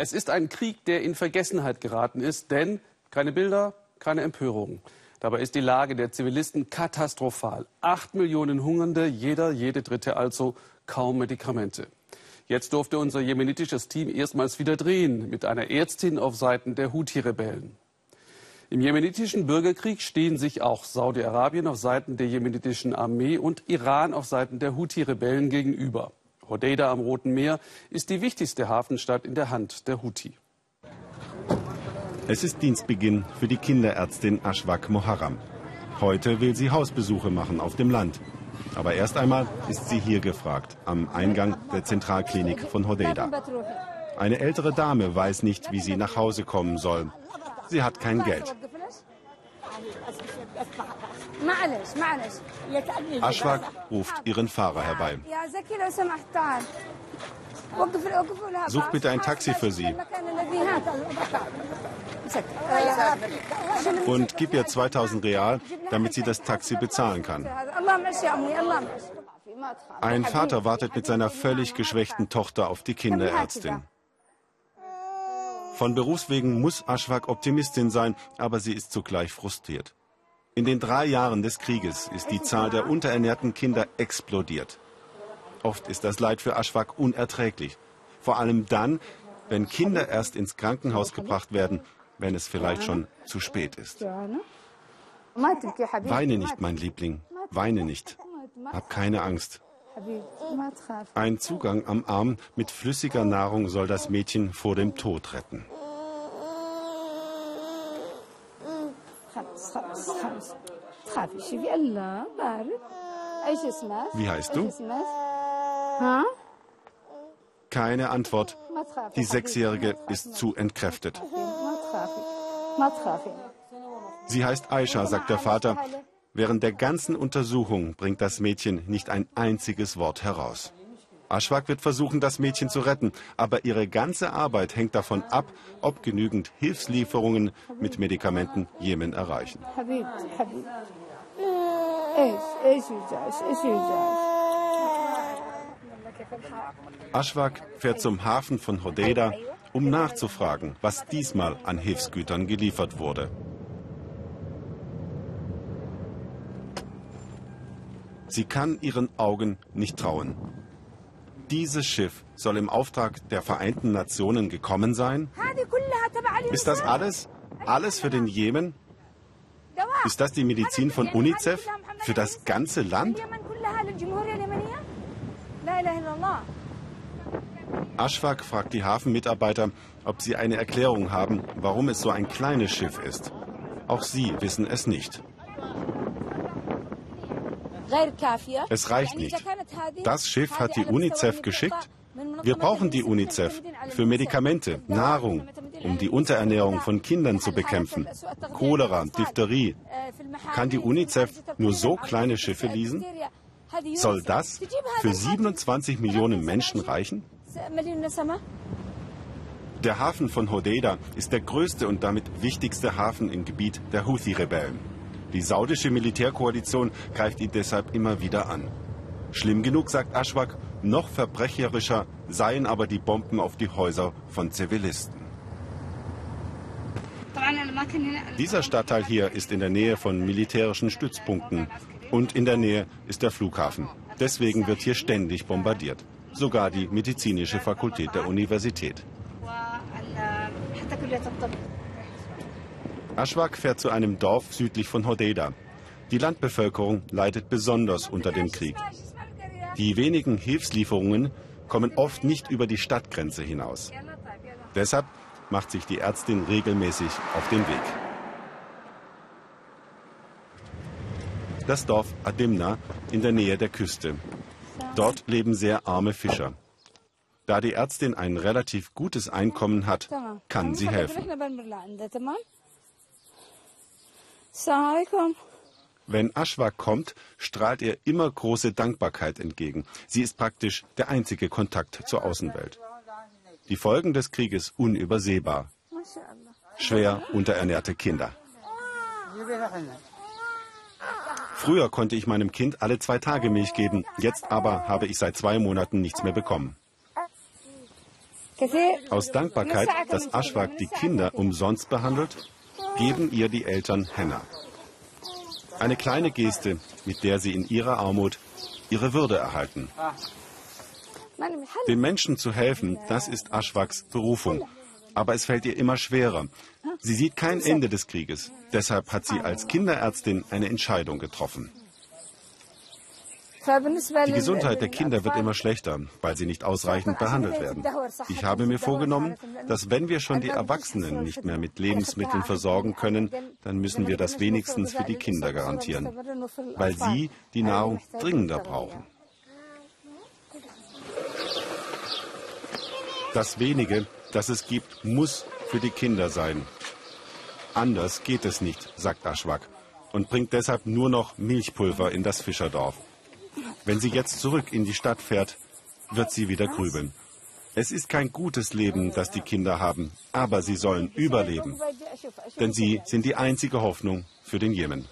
Es ist ein Krieg, der in Vergessenheit geraten ist, denn keine Bilder, keine Empörung. Dabei ist die Lage der Zivilisten katastrophal. Acht Millionen Hungernde, jeder, jede Dritte also, kaum Medikamente. Jetzt durfte unser jemenitisches Team erstmals wieder drehen mit einer Ärztin auf Seiten der Houthi-Rebellen. Im jemenitischen Bürgerkrieg stehen sich auch Saudi-Arabien auf Seiten der jemenitischen Armee und Iran auf Seiten der Houthi-Rebellen gegenüber. Hodeida am Roten Meer ist die wichtigste Hafenstadt in der Hand der Houthi. Es ist Dienstbeginn für die Kinderärztin Ashwak Moharram. Heute will sie Hausbesuche machen auf dem Land. Aber erst einmal ist sie hier gefragt, am Eingang der Zentralklinik von Hodeida. Eine ältere Dame weiß nicht, wie sie nach Hause kommen soll. Sie hat kein Geld. Ashwak ruft ihren Fahrer herbei. Such bitte ein Taxi für sie. Und gib ihr 2000 Real, damit sie das Taxi bezahlen kann. Ein Vater wartet mit seiner völlig geschwächten Tochter auf die Kinderärztin. Von Berufswegen muss Ashwak Optimistin sein, aber sie ist zugleich frustriert. In den drei Jahren des Krieges ist die Zahl der unterernährten Kinder explodiert. Oft ist das Leid für Ashwak unerträglich. Vor allem dann, wenn Kinder erst ins Krankenhaus gebracht werden, wenn es vielleicht schon zu spät ist. Weine nicht, mein Liebling, weine nicht. Hab keine Angst. Ein Zugang am Arm mit flüssiger Nahrung soll das Mädchen vor dem Tod retten. Wie heißt du? Keine Antwort. Die Sechsjährige ist zu entkräftet. Sie heißt Aisha, sagt der Vater. Während der ganzen Untersuchung bringt das Mädchen nicht ein einziges Wort heraus. Ashwak wird versuchen, das Mädchen zu retten, aber ihre ganze Arbeit hängt davon ab, ob genügend Hilfslieferungen mit Medikamenten Jemen erreichen. Ashwak fährt zum Hafen von Hodeida, um nachzufragen, was diesmal an Hilfsgütern geliefert wurde. Sie kann ihren Augen nicht trauen. Dieses Schiff soll im Auftrag der Vereinten Nationen gekommen sein? Ist das alles? Alles für den Jemen? Ist das die Medizin von UNICEF? Für das ganze Land? Ashfaq fragt die Hafenmitarbeiter, ob sie eine Erklärung haben, warum es so ein kleines Schiff ist. Auch sie wissen es nicht. Es reicht nicht. Das Schiff hat die UNICEF geschickt. Wir brauchen die UNICEF für Medikamente, Nahrung, um die Unterernährung von Kindern zu bekämpfen. Cholera, Diphtherie. Kann die UNICEF nur so kleine Schiffe leasen? Soll das für 27 Millionen Menschen reichen? Der Hafen von Hodeida ist der größte und damit wichtigste Hafen im Gebiet der Houthi-Rebellen. Die saudische Militärkoalition greift ihn deshalb immer wieder an. Schlimm genug, sagt Ashwak, noch verbrecherischer seien aber die Bomben auf die Häuser von Zivilisten. Dieser Stadtteil hier ist in der Nähe von militärischen Stützpunkten und in der Nähe ist der Flughafen. Deswegen wird hier ständig bombardiert. Sogar die medizinische Fakultät der Universität. Ashwak fährt zu einem Dorf südlich von Hodeida. Die Landbevölkerung leidet besonders unter dem Krieg. Die wenigen Hilfslieferungen kommen oft nicht über die Stadtgrenze hinaus. Deshalb macht sich die Ärztin regelmäßig auf den Weg. Das Dorf Adimna in der Nähe der Küste. Dort leben sehr arme Fischer. Da die Ärztin ein relativ gutes Einkommen hat, kann sie helfen. Wenn Ashwa kommt, strahlt ihr immer große Dankbarkeit entgegen. Sie ist praktisch der einzige Kontakt zur Außenwelt. Die Folgen des Krieges unübersehbar. Schwer unterernährte Kinder. Früher konnte ich meinem Kind alle zwei Tage Milch geben, jetzt aber habe ich seit zwei Monaten nichts mehr bekommen. Aus Dankbarkeit, dass Ashwag die Kinder umsonst behandelt, geben ihr die Eltern Henna. Eine kleine Geste, mit der sie in ihrer Armut ihre Würde erhalten. Den Menschen zu helfen, das ist Ashwags Berufung. Aber es fällt ihr immer schwerer. Sie sieht kein Ende des Krieges. Deshalb hat sie als Kinderärztin eine Entscheidung getroffen. Die Gesundheit der Kinder wird immer schlechter, weil sie nicht ausreichend behandelt werden. Ich habe mir vorgenommen, dass wenn wir schon die Erwachsenen nicht mehr mit Lebensmitteln versorgen können, dann müssen wir das wenigstens für die Kinder garantieren, weil sie die Nahrung dringender brauchen. Das wenige, das es gibt, muss für die Kinder sein. Anders geht es nicht, sagt Aschwak und bringt deshalb nur noch Milchpulver in das Fischerdorf. Wenn sie jetzt zurück in die Stadt fährt, wird sie wieder grübeln. Es ist kein gutes Leben, das die Kinder haben, aber sie sollen überleben. Denn sie sind die einzige Hoffnung für den Jemen.